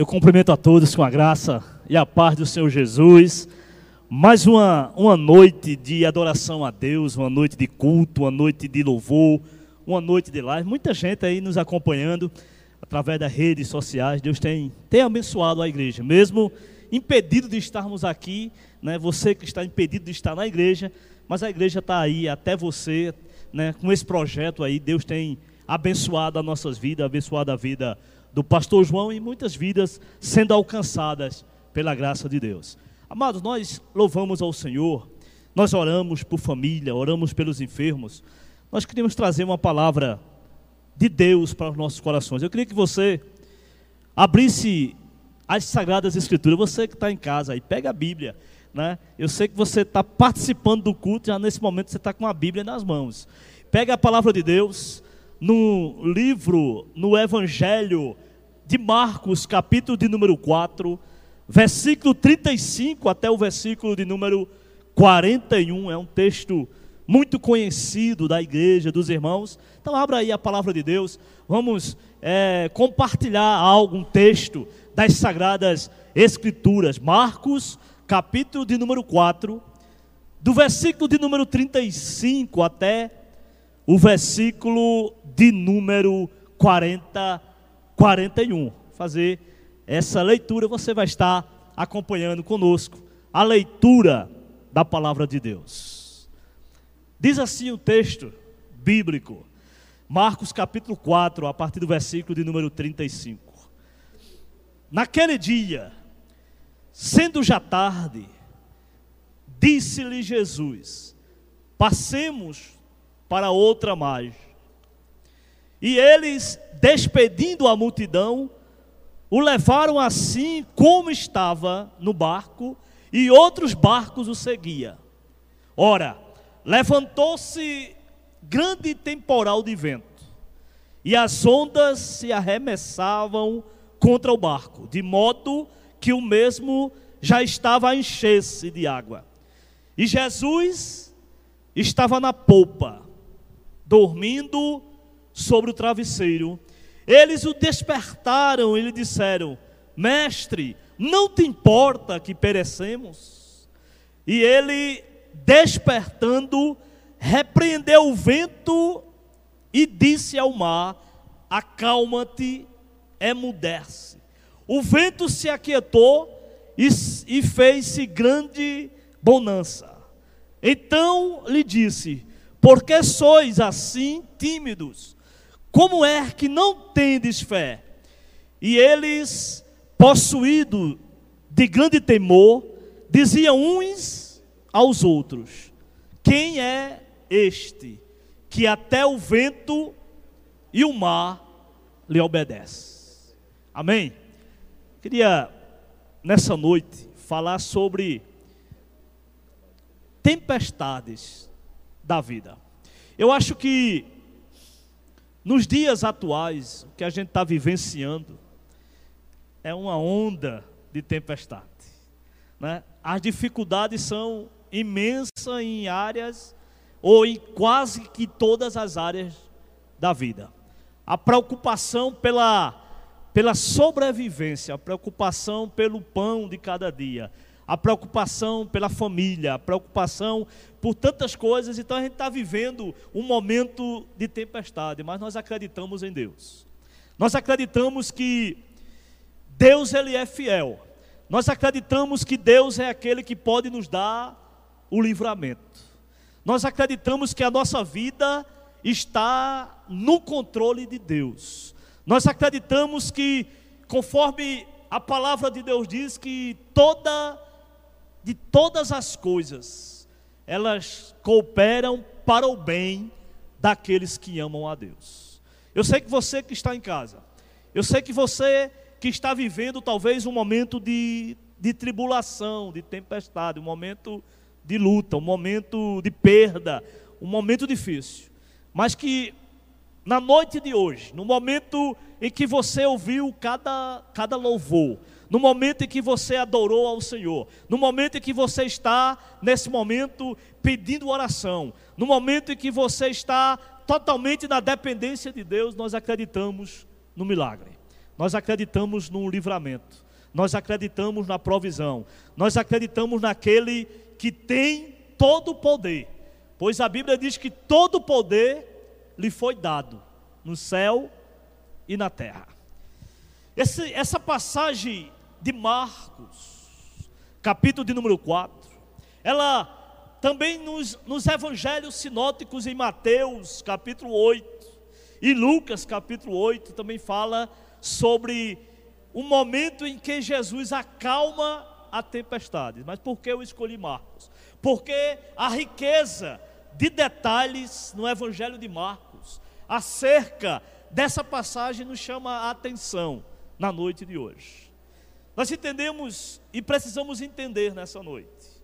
Eu cumprimento a todos com a graça e a paz do Senhor Jesus. Mais uma, uma noite de adoração a Deus, uma noite de culto, uma noite de louvor, uma noite de live. Muita gente aí nos acompanhando através das redes sociais. Deus tem, tem abençoado a igreja, mesmo impedido de estarmos aqui, né? Você que está impedido de estar na igreja, mas a igreja está aí até você, né? Com esse projeto aí, Deus tem abençoado as nossas vidas, abençoado a vida do pastor João e muitas vidas sendo alcançadas pela graça de Deus. Amados, nós louvamos ao Senhor, nós oramos por família, oramos pelos enfermos. Nós queríamos trazer uma palavra de Deus para os nossos corações. Eu queria que você abrisse as Sagradas Escrituras. Você que está em casa aí, pega a Bíblia. Né? Eu sei que você está participando do culto, já nesse momento você está com a Bíblia nas mãos. Pega a palavra de Deus, no livro, no Evangelho de Marcos, capítulo de número 4, versículo 35 até o versículo de número 41. É um texto muito conhecido da igreja, dos irmãos. Então, abra aí a palavra de Deus. Vamos é, compartilhar algum texto das Sagradas Escrituras. Marcos, capítulo de número 4, do versículo de número 35 até o versículo de número 40, 41. Fazer essa leitura, você vai estar acompanhando conosco a leitura da palavra de Deus. Diz assim o texto bíblico, Marcos capítulo 4, a partir do versículo de número 35. Naquele dia, sendo já tarde, disse-lhe Jesus: Passemos para outra margem. E eles, despedindo a multidão, o levaram assim como estava no barco, e outros barcos o seguiam. Ora, levantou-se grande temporal de vento, e as ondas se arremessavam contra o barco, de modo que o mesmo já estava a encher-se de água. E Jesus estava na polpa, dormindo sobre o travesseiro. Eles o despertaram e lhe disseram: Mestre, não te importa que perecemos? E ele, despertando, repreendeu o vento e disse ao mar: Acalma-te, emudece. O vento se aquietou e, e fez-se grande bonança. Então lhe disse: Por que sois assim tímidos? Como é que não tendes fé? E eles, possuídos de grande temor, diziam uns aos outros: Quem é este que até o vento e o mar lhe obedece? Amém? Queria nessa noite falar sobre tempestades da vida. Eu acho que nos dias atuais, o que a gente está vivenciando é uma onda de tempestade. Né? As dificuldades são imensas em áreas, ou em quase que todas as áreas da vida. A preocupação pela, pela sobrevivência, a preocupação pelo pão de cada dia, a preocupação pela família, a preocupação por tantas coisas. Então a gente está vivendo um momento de tempestade, mas nós acreditamos em Deus. Nós acreditamos que Deus ele é fiel. Nós acreditamos que Deus é aquele que pode nos dar o livramento. Nós acreditamos que a nossa vida está no controle de Deus. Nós acreditamos que, conforme a palavra de Deus diz, que toda de todas as coisas, elas cooperam para o bem daqueles que amam a Deus. Eu sei que você que está em casa, eu sei que você que está vivendo talvez um momento de, de tribulação, de tempestade, um momento de luta, um momento de perda, um momento difícil, mas que na noite de hoje, no momento em que você ouviu cada, cada louvor, no momento em que você adorou ao Senhor, no momento em que você está, nesse momento, pedindo oração, no momento em que você está totalmente na dependência de Deus, nós acreditamos no milagre. nós acreditamos no livramento, nós acreditamos na provisão, nós acreditamos naquele que tem todo o poder, pois a Bíblia diz que todo o poder lhe foi dado no céu e na terra. Esse, essa passagem de Marcos, capítulo de número 4, ela também nos, nos evangelhos sinóticos em Mateus, capítulo 8, e Lucas, capítulo 8, também fala sobre o momento em que Jesus acalma a tempestade. Mas por que eu escolhi Marcos? Porque a riqueza de detalhes no Evangelho de Marcos acerca dessa passagem nos chama a atenção na noite de hoje. Nós entendemos e precisamos entender nessa noite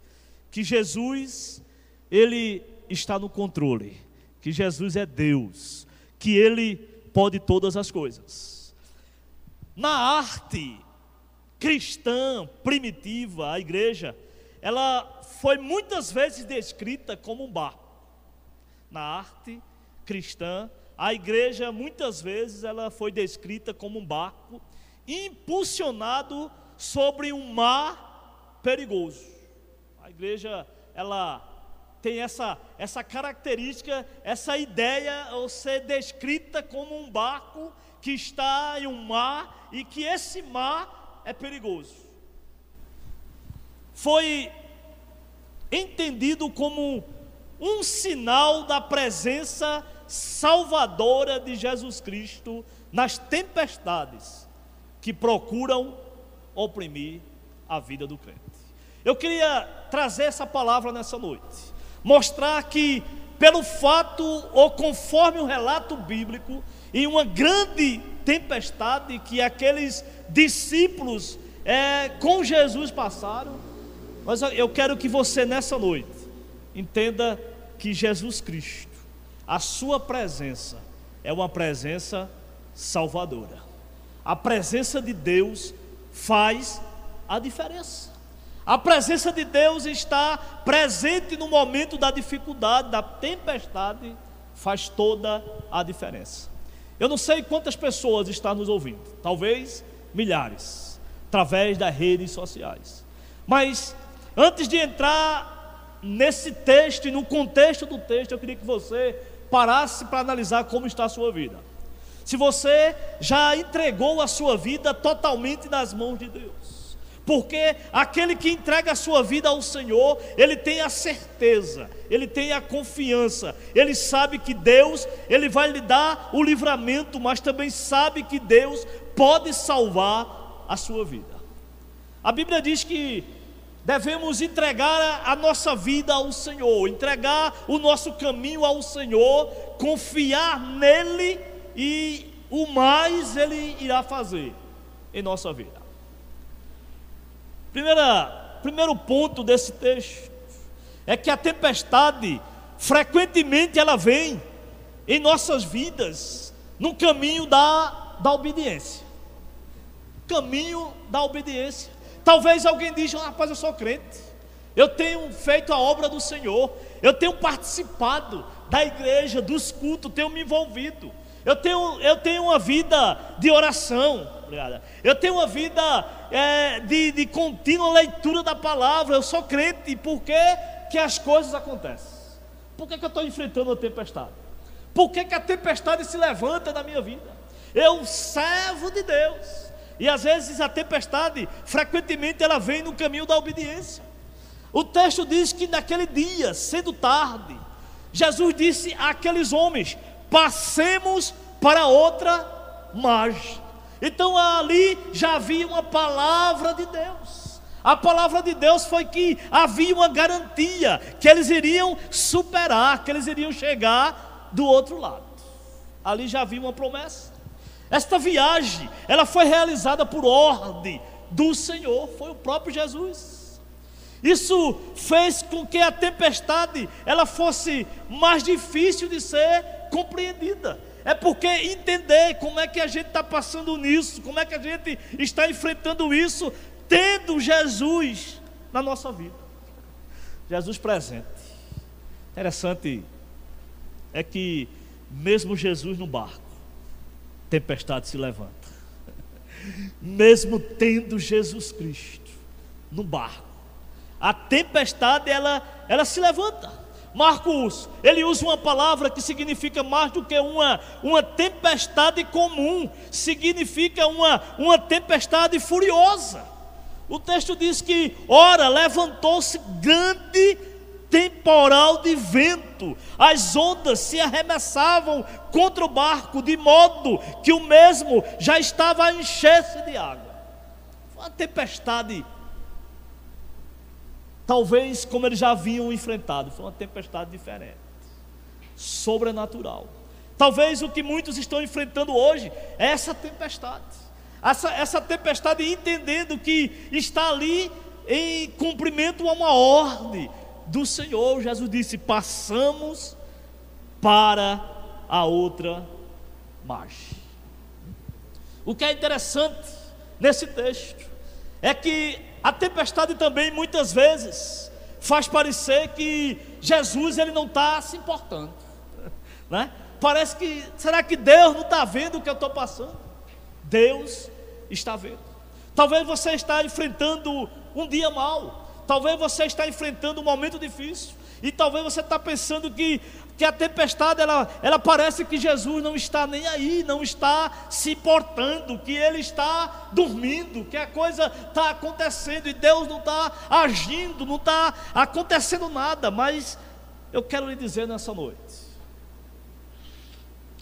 que Jesus, ele está no controle, que Jesus é Deus, que ele pode todas as coisas. Na arte cristã primitiva, a igreja, ela foi muitas vezes descrita como um barco. Na arte cristã, a igreja muitas vezes ela foi descrita como um barco impulsionado sobre um mar perigoso. A igreja ela tem essa, essa característica, essa ideia, ou ser descrita como um barco que está em um mar e que esse mar é perigoso. Foi entendido como um sinal da presença salvadora de Jesus Cristo nas tempestades que procuram oprimir a vida do crente. Eu queria trazer essa palavra nessa noite mostrar que, pelo fato ou conforme o relato bíblico, em uma grande tempestade que aqueles discípulos é, com Jesus passaram, mas eu quero que você nessa noite entenda que Jesus Cristo, a sua presença é uma presença salvadora. A presença de Deus faz a diferença. A presença de Deus está presente no momento da dificuldade, da tempestade, faz toda a diferença. Eu não sei quantas pessoas estão nos ouvindo, talvez milhares, através das redes sociais. Mas antes de entrar nesse texto e no contexto do texto, eu queria que você parasse para analisar como está a sua vida. Se você já entregou a sua vida totalmente nas mãos de Deus porque aquele que entrega a sua vida ao Senhor, ele tem a certeza, ele tem a confiança, ele sabe que Deus, ele vai lhe dar o livramento, mas também sabe que Deus pode salvar a sua vida. A Bíblia diz que devemos entregar a nossa vida ao Senhor, entregar o nosso caminho ao Senhor, confiar nele e o mais ele irá fazer em nossa vida. Primeira, primeiro ponto desse texto é que a tempestade frequentemente ela vem em nossas vidas no caminho da, da obediência. Caminho da obediência. Talvez alguém diga, rapaz, eu sou crente. Eu tenho feito a obra do Senhor. Eu tenho participado da igreja, dos cultos, tenho me envolvido. Eu tenho, eu tenho uma vida de oração. Obrigada. Eu tenho uma vida é, de, de contínua leitura da palavra. Eu sou crente. E por que, que as coisas acontecem? Por que, que eu estou enfrentando a tempestade? Por que, que a tempestade se levanta na minha vida? Eu servo de Deus. E às vezes a tempestade, frequentemente, ela vem no caminho da obediência. O texto diz que naquele dia, sendo tarde, Jesus disse àqueles homens: passemos para outra margem. Então ali já havia uma palavra de Deus. A palavra de Deus foi que havia uma garantia que eles iriam superar, que eles iriam chegar do outro lado. Ali já havia uma promessa. Esta viagem, ela foi realizada por ordem do Senhor, foi o próprio Jesus. Isso fez com que a tempestade ela fosse mais difícil de ser compreendida. É porque entender como é que a gente está passando nisso, como é que a gente está enfrentando isso, tendo Jesus na nossa vida. Jesus presente. Interessante é que mesmo Jesus no barco, tempestade se levanta. mesmo tendo Jesus Cristo no barco, a tempestade ela, ela se levanta. Marcos, ele usa uma palavra que significa mais do que uma, uma tempestade comum, significa uma, uma tempestade furiosa. O texto diz que, ora, levantou-se grande temporal de vento, as ondas se arremessavam contra o barco, de modo que o mesmo já estava a encher-se de água. Foi uma tempestade Talvez como eles já haviam enfrentado, foi uma tempestade diferente, sobrenatural. Talvez o que muitos estão enfrentando hoje é essa tempestade. Essa, essa tempestade entendendo que está ali em cumprimento a uma ordem do Senhor. Jesus disse: passamos para a outra margem. O que é interessante nesse texto é que a tempestade também muitas vezes faz parecer que Jesus ele não está se importando, né? Parece que será que Deus não está vendo o que eu estou passando? Deus está vendo. Talvez você está enfrentando um dia mau, talvez você está enfrentando um momento difícil, e talvez você está pensando que que a tempestade ela, ela parece que Jesus não está nem aí, não está se importando, que ele está dormindo, que a coisa está acontecendo e Deus não está agindo, não está acontecendo nada. Mas eu quero lhe dizer nessa noite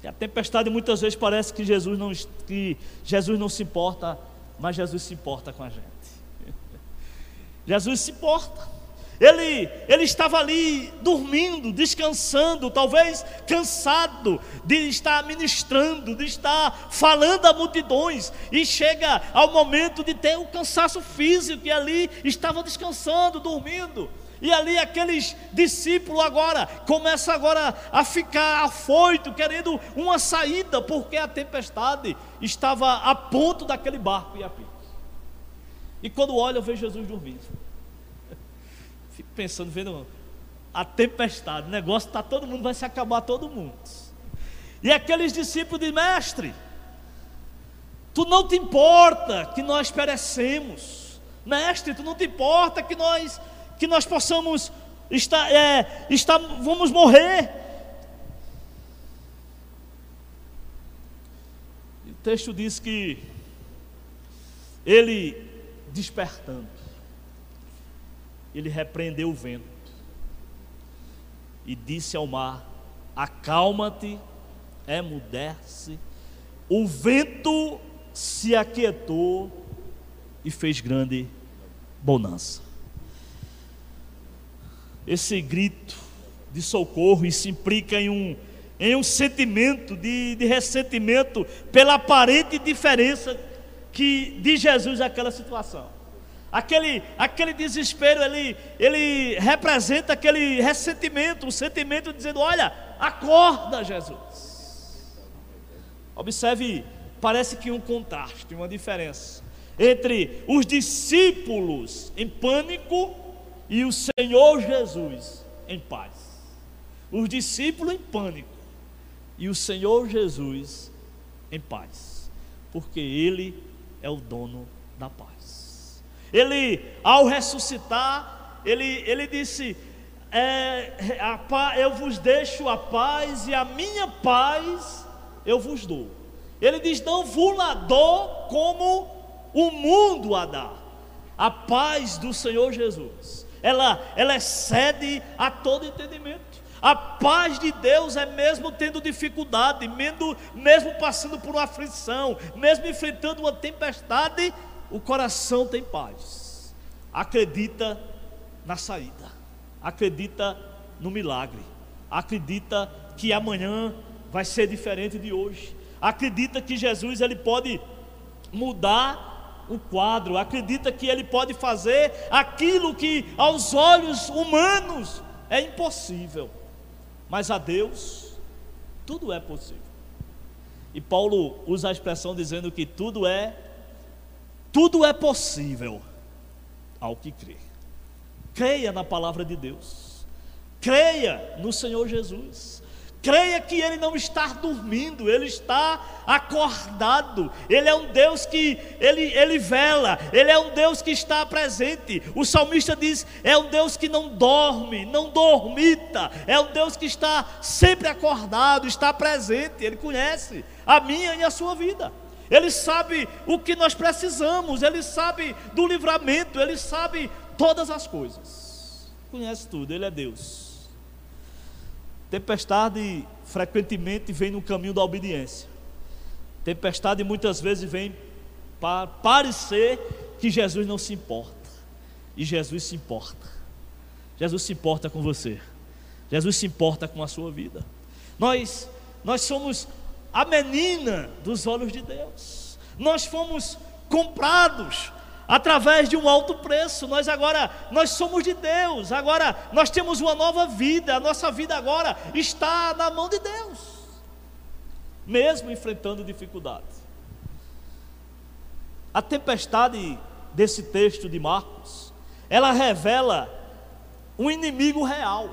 que a tempestade muitas vezes parece que Jesus não, que Jesus não se importa, mas Jesus se importa com a gente. Jesus se importa. Ele, ele estava ali dormindo, descansando, talvez cansado de estar ministrando, de estar falando a multidões, e chega ao momento de ter o cansaço físico, e ali estava descansando, dormindo. E ali aqueles discípulos agora começam agora a ficar afoito, querendo uma saída, porque a tempestade estava a ponto daquele barco e a pique. E quando olha, eu vejo Jesus dormindo. Fico pensando, vendo a tempestade, o negócio está todo mundo, vai se acabar todo mundo. E aqueles discípulos de mestre, tu não te importa que nós perecemos, mestre, tu não te importa que nós que nós possamos estar, é, estar vamos morrer. o texto diz que ele despertando ele repreendeu o vento e disse ao mar: Acalma-te, emudece. O vento se aquietou e fez grande bonança. Esse grito de socorro se implica em um, em um sentimento de, de ressentimento pela aparente diferença que de Jesus naquela situação. Aquele, aquele desespero, ele, ele representa aquele ressentimento, um sentimento dizendo: Olha, acorda, Jesus. Observe, parece que um contraste, uma diferença entre os discípulos em pânico e o Senhor Jesus em paz. Os discípulos em pânico e o Senhor Jesus em paz, porque Ele é o dono da paz. Ele, ao ressuscitar, ele, ele disse: é, a, Eu vos deixo a paz e a minha paz eu vos dou. Ele diz: Não la dou como o mundo a dá. A paz do Senhor Jesus, ela, ela excede a todo entendimento. A paz de Deus é mesmo tendo dificuldade, mesmo, mesmo passando por uma aflição, mesmo enfrentando uma tempestade, o coração tem paz, acredita na saída, acredita no milagre, acredita que amanhã vai ser diferente de hoje, acredita que Jesus ele pode mudar o quadro, acredita que ele pode fazer aquilo que aos olhos humanos é impossível, mas a Deus tudo é possível. E Paulo usa a expressão dizendo que tudo é tudo é possível ao que crê. Creia na palavra de Deus. Creia no Senhor Jesus. Creia que Ele não está dormindo, Ele está acordado. Ele é um Deus que ele, ele vela, Ele é um Deus que está presente. O salmista diz: é um Deus que não dorme, não dormita, é um Deus que está sempre acordado, está presente. Ele conhece a minha e a sua vida. Ele sabe o que nós precisamos, Ele sabe do livramento, Ele sabe todas as coisas. Conhece tudo, Ele é Deus. Tempestade frequentemente vem no caminho da obediência. Tempestade muitas vezes vem para parecer que Jesus não se importa. E Jesus se importa. Jesus se importa com você. Jesus se importa com a sua vida. Nós nós somos a menina dos olhos de Deus. Nós fomos comprados através de um alto preço. Nós agora, nós somos de Deus. Agora nós temos uma nova vida. A nossa vida agora está na mão de Deus. Mesmo enfrentando dificuldades. A tempestade desse texto de Marcos, ela revela um inimigo real.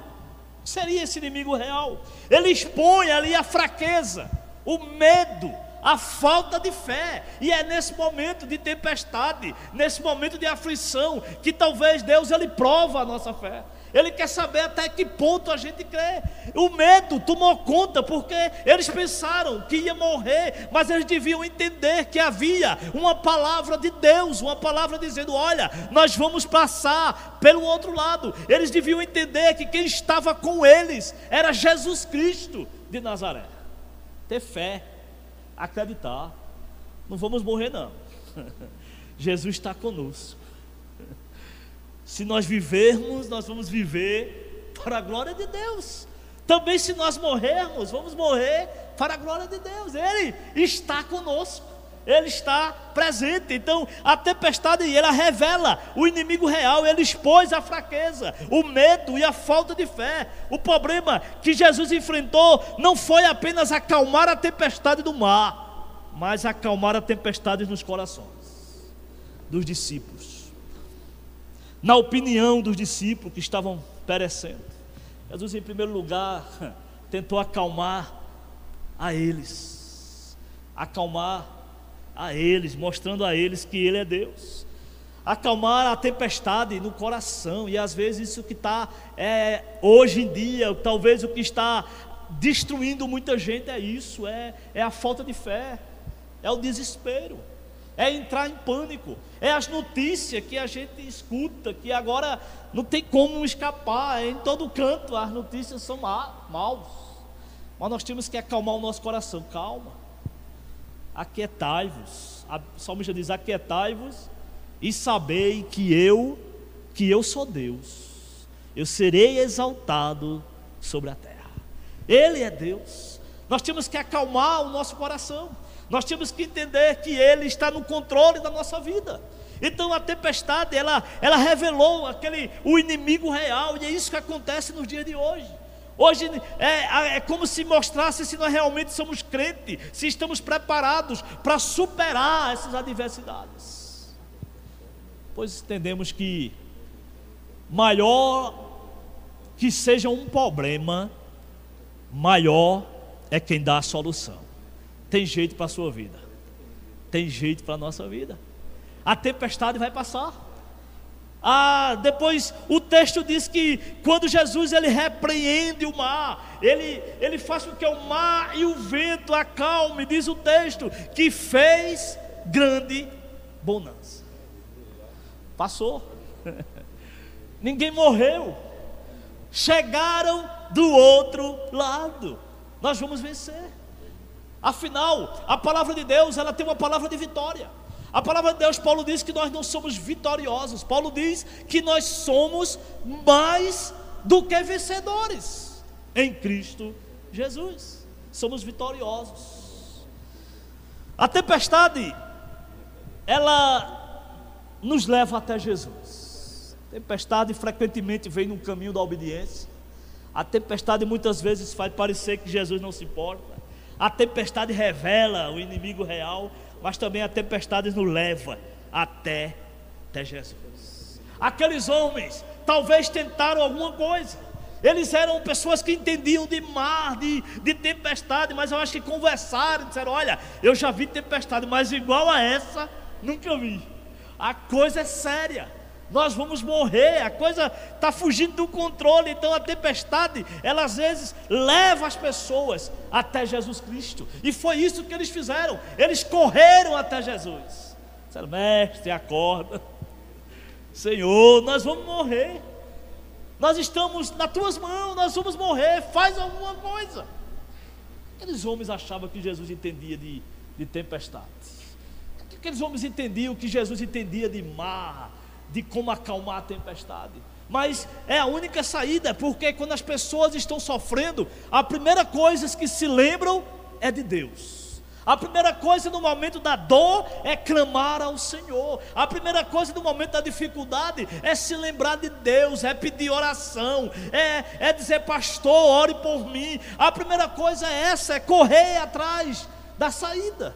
Seria esse inimigo real? Ele expõe ali a fraqueza, o medo, a falta de fé. E é nesse momento de tempestade, nesse momento de aflição, que talvez Deus ele prova a nossa fé. Ele quer saber até que ponto a gente crê. O medo tomou conta porque eles pensaram que ia morrer, mas eles deviam entender que havia uma palavra de Deus, uma palavra dizendo: Olha, nós vamos passar pelo outro lado. Eles deviam entender que quem estava com eles era Jesus Cristo de Nazaré. Ter fé acreditar. Não vamos morrer, não. Jesus está conosco. Se nós vivermos, nós vamos viver para a glória de Deus. Também, se nós morrermos, vamos morrer para a glória de Deus. Ele está conosco. Ele está presente. Então, a tempestade ela revela o inimigo real, ele expôs a fraqueza, o medo e a falta de fé. O problema que Jesus enfrentou não foi apenas acalmar a tempestade do mar, mas acalmar a tempestade nos corações dos discípulos. Na opinião dos discípulos que estavam perecendo, Jesus, em primeiro lugar, tentou acalmar a eles, acalmar a eles, mostrando a eles que Ele é Deus. Acalmar a tempestade no coração, e às vezes isso que está é, hoje em dia, talvez o que está destruindo muita gente é isso, é, é a falta de fé, é o desespero, é entrar em pânico, é as notícias que a gente escuta, que agora não tem como escapar, é em todo canto as notícias são maus, mas nós temos que acalmar o nosso coração, calma, aquietai-vos. A salmista diz: aquietai-vos e sabei que eu, que eu sou Deus. Eu serei exaltado sobre a terra. Ele é Deus. Nós temos que acalmar o nosso coração. Nós temos que entender que Ele está no controle da nossa vida. Então a tempestade, ela, ela revelou aquele, o inimigo real, e é isso que acontece nos dias de hoje. Hoje é, é como se mostrasse se nós realmente somos crentes, se estamos preparados para superar essas adversidades. Pois entendemos que maior que seja um problema, maior é quem dá a solução. Tem jeito para a sua vida, tem jeito para a nossa vida. A tempestade vai passar. Ah, depois o texto diz que quando Jesus ele repreende o mar, ele, ele faz com que o mar e o vento acalme, diz o texto, que fez grande bonança. Passou. Ninguém morreu. Chegaram do outro lado. Nós vamos vencer. Afinal, a palavra de Deus, ela tem uma palavra de vitória. A palavra de Deus, Paulo diz que nós não somos vitoriosos. Paulo diz que nós somos mais do que vencedores em Cristo Jesus. Somos vitoriosos. A tempestade, ela nos leva até Jesus. A tempestade frequentemente vem no caminho da obediência. A tempestade muitas vezes faz parecer que Jesus não se importa. A tempestade revela o inimigo real mas também a tempestade nos leva até, até Jesus. Aqueles homens talvez tentaram alguma coisa, Eles eram pessoas que entendiam de mar, de, de tempestade, mas eu acho que conversaram, disseram: Olha, eu já vi tempestade, mas igual a essa, nunca vi. A coisa é séria, nós vamos morrer, a coisa está fugindo do controle. Então a tempestade, ela às vezes leva as pessoas até Jesus Cristo, e foi isso que eles fizeram, eles correram até Jesus. Disseram: Mestre, acorda, Senhor, nós vamos morrer. Nós estamos nas tuas mãos, nós vamos morrer, faz alguma coisa. Aqueles homens achavam que Jesus entendia de, de tempestade. Aqueles homens entendiam que Jesus entendia de mar, de como acalmar a tempestade. Mas é a única saída, porque quando as pessoas estão sofrendo, a primeira coisa que se lembram é de Deus. A primeira coisa no momento da dor é clamar ao Senhor. A primeira coisa no momento da dificuldade é se lembrar de Deus, é pedir oração, é, é dizer, pastor, ore por mim. A primeira coisa é essa, é correr atrás da saída.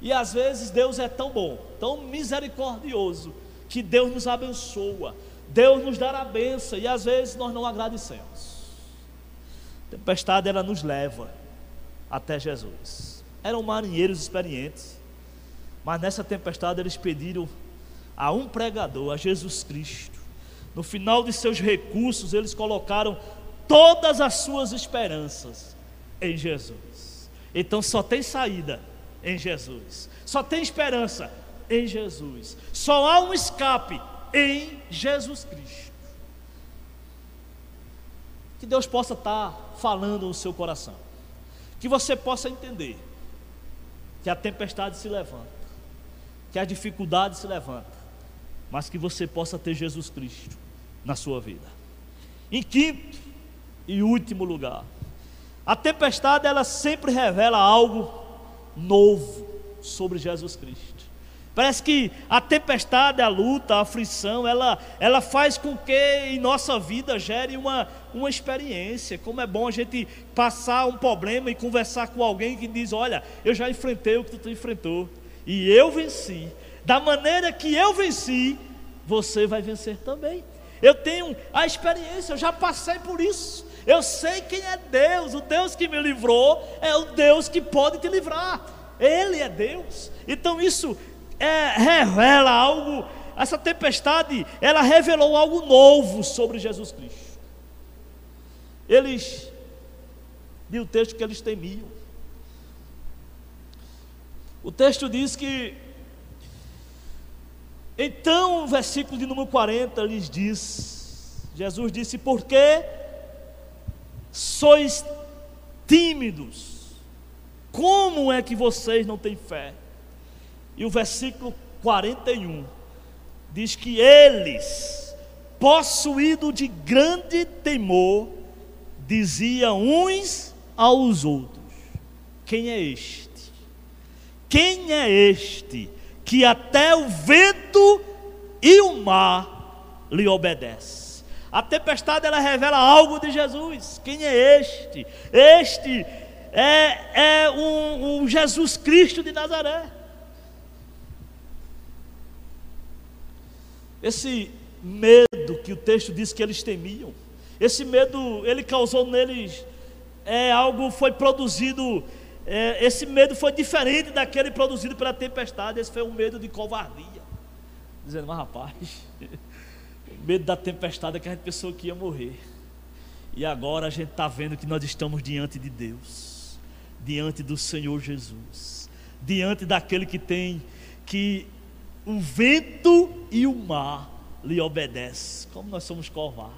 E às vezes Deus é tão bom, tão misericordioso, que Deus nos abençoa, Deus nos dá a benção, e às vezes nós não agradecemos. A tempestade ela nos leva até Jesus eram marinheiros experientes, mas nessa tempestade eles pediram a um pregador, a Jesus Cristo. No final de seus recursos, eles colocaram todas as suas esperanças em Jesus. Então só tem saída em Jesus, só tem esperança em Jesus, só há um escape em Jesus Cristo. Que Deus possa estar falando no seu coração, que você possa entender que a tempestade se levanta, que a dificuldade se levanta, mas que você possa ter Jesus Cristo na sua vida. Em quinto e último lugar, a tempestade ela sempre revela algo novo sobre Jesus Cristo. Parece que a tempestade, a luta, a aflição, ela, ela faz com que em nossa vida gere uma, uma experiência. Como é bom a gente passar um problema e conversar com alguém que diz: Olha, eu já enfrentei o que tu enfrentou, e eu venci. Da maneira que eu venci, você vai vencer também. Eu tenho a experiência, eu já passei por isso. Eu sei quem é Deus. O Deus que me livrou é o Deus que pode te livrar. Ele é Deus. Então isso é, revela algo, essa tempestade, ela revelou algo novo sobre Jesus Cristo. Eles, diz o texto que eles temiam. O texto diz que, então, o versículo de número 40 lhes diz: Jesus disse, porque sois tímidos, como é que vocês não têm fé? E o versículo 41 diz que eles, possuídos de grande temor, diziam uns aos outros: Quem é este? Quem é este que até o vento e o mar lhe obedecem? A tempestade ela revela algo de Jesus. Quem é este? Este é, é um, um Jesus Cristo de Nazaré. Esse medo que o texto diz que eles temiam, esse medo, ele causou neles é, algo, foi produzido, é, esse medo foi diferente daquele produzido pela tempestade, esse foi um medo de covardia. Dizendo, mas rapaz, medo da tempestade é que a gente pensou que ia morrer. E agora a gente está vendo que nós estamos diante de Deus, diante do Senhor Jesus, diante daquele que tem, que o vento e o mar lhe obedecem. Como nós somos covardes.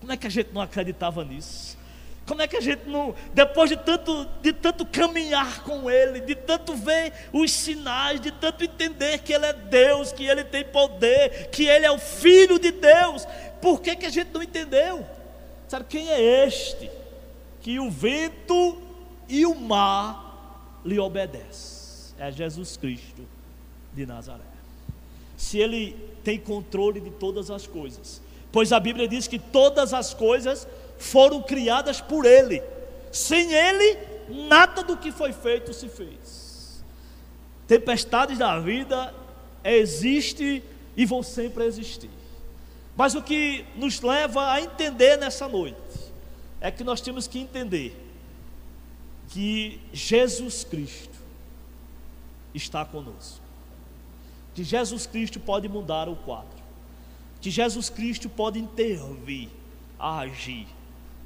Como é que a gente não acreditava nisso? Como é que a gente não, depois de tanto, de tanto caminhar com Ele, de tanto ver os sinais, de tanto entender que Ele é Deus, que Ele tem poder, que Ele é o Filho de Deus, por que, que a gente não entendeu? Sabe quem é este? Que o vento e o mar lhe obedecem. É Jesus Cristo de Nazaré se ele tem controle de todas as coisas. Pois a Bíblia diz que todas as coisas foram criadas por ele. Sem ele, nada do que foi feito se fez. Tempestades da vida existe e vão sempre existir. Mas o que nos leva a entender nessa noite é que nós temos que entender que Jesus Cristo está conosco. Que Jesus Cristo pode mudar o quadro. Que Jesus Cristo pode intervir, agir.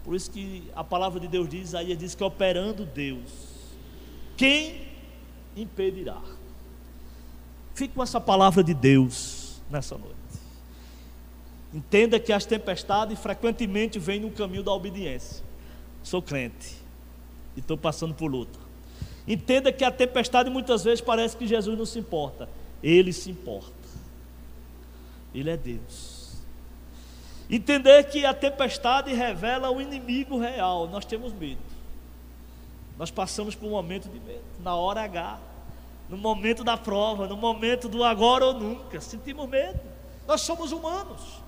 Por isso que a palavra de Deus diz, aí diz que operando Deus, quem impedirá? Fique com essa palavra de Deus nessa noite. Entenda que as tempestades frequentemente vêm no caminho da obediência. Sou crente e estou passando por luta. Entenda que a tempestade muitas vezes parece que Jesus não se importa. Ele se importa. Ele é Deus. Entender que a tempestade revela o inimigo real. Nós temos medo. Nós passamos por um momento de medo. Na hora H. No momento da prova. No momento do agora ou nunca. Sentimos medo. Nós somos humanos.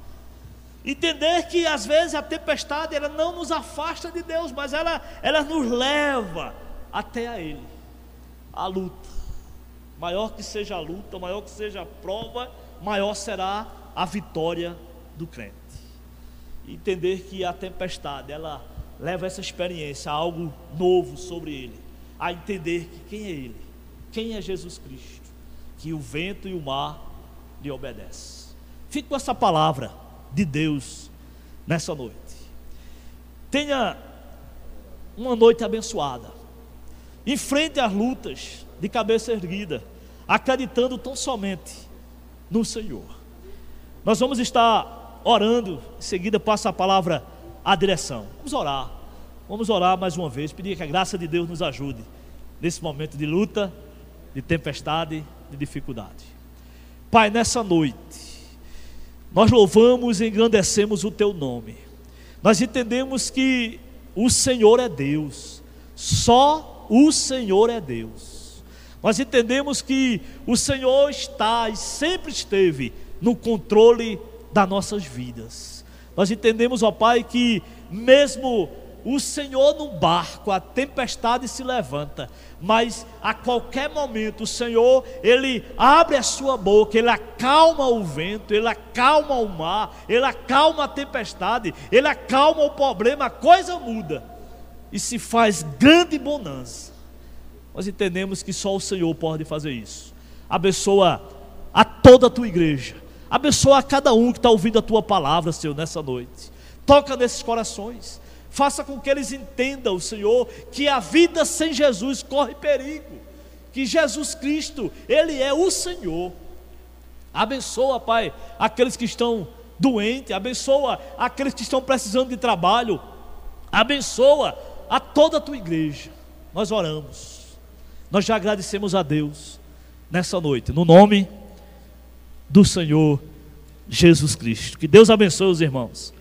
Entender que às vezes a tempestade ela não nos afasta de Deus, mas ela, ela nos leva até a Ele. A luta. Maior que seja a luta, maior que seja a prova, maior será a vitória do crente. Entender que a tempestade, ela leva essa experiência a algo novo sobre ele, a entender que quem é ele, quem é Jesus Cristo, que o vento e o mar lhe obedecem. Fique com essa palavra de Deus nessa noite. Tenha uma noite abençoada. Enfrente as lutas de cabeça erguida, acreditando tão somente no Senhor. Nós vamos estar orando, em seguida passa a palavra à direção. Vamos orar. Vamos orar mais uma vez, pedir que a graça de Deus nos ajude nesse momento de luta, de tempestade, de dificuldade. Pai, nessa noite, nós louvamos e engrandecemos o teu nome. Nós entendemos que o Senhor é Deus, só o Senhor é Deus. Nós entendemos que o Senhor está e sempre esteve no controle das nossas vidas. Nós entendemos, ó Pai, que mesmo o Senhor no barco, a tempestade se levanta, mas a qualquer momento o Senhor, Ele abre a sua boca, Ele acalma o vento, Ele acalma o mar, Ele acalma a tempestade, Ele acalma o problema, a coisa muda e se faz grande bonança. Nós entendemos que só o Senhor pode fazer isso. Abençoa a toda a tua igreja, abençoa a cada um que está ouvindo a tua palavra, Senhor, nessa noite. Toca nesses corações Faça com que eles entendam, Senhor, que a vida sem Jesus corre perigo. Que Jesus Cristo, Ele é o Senhor. Abençoa, Pai, aqueles que estão doentes, abençoa aqueles que estão precisando de trabalho, abençoa a toda a tua igreja. Nós oramos, nós já agradecemos a Deus nessa noite, no nome do Senhor Jesus Cristo. Que Deus abençoe os irmãos.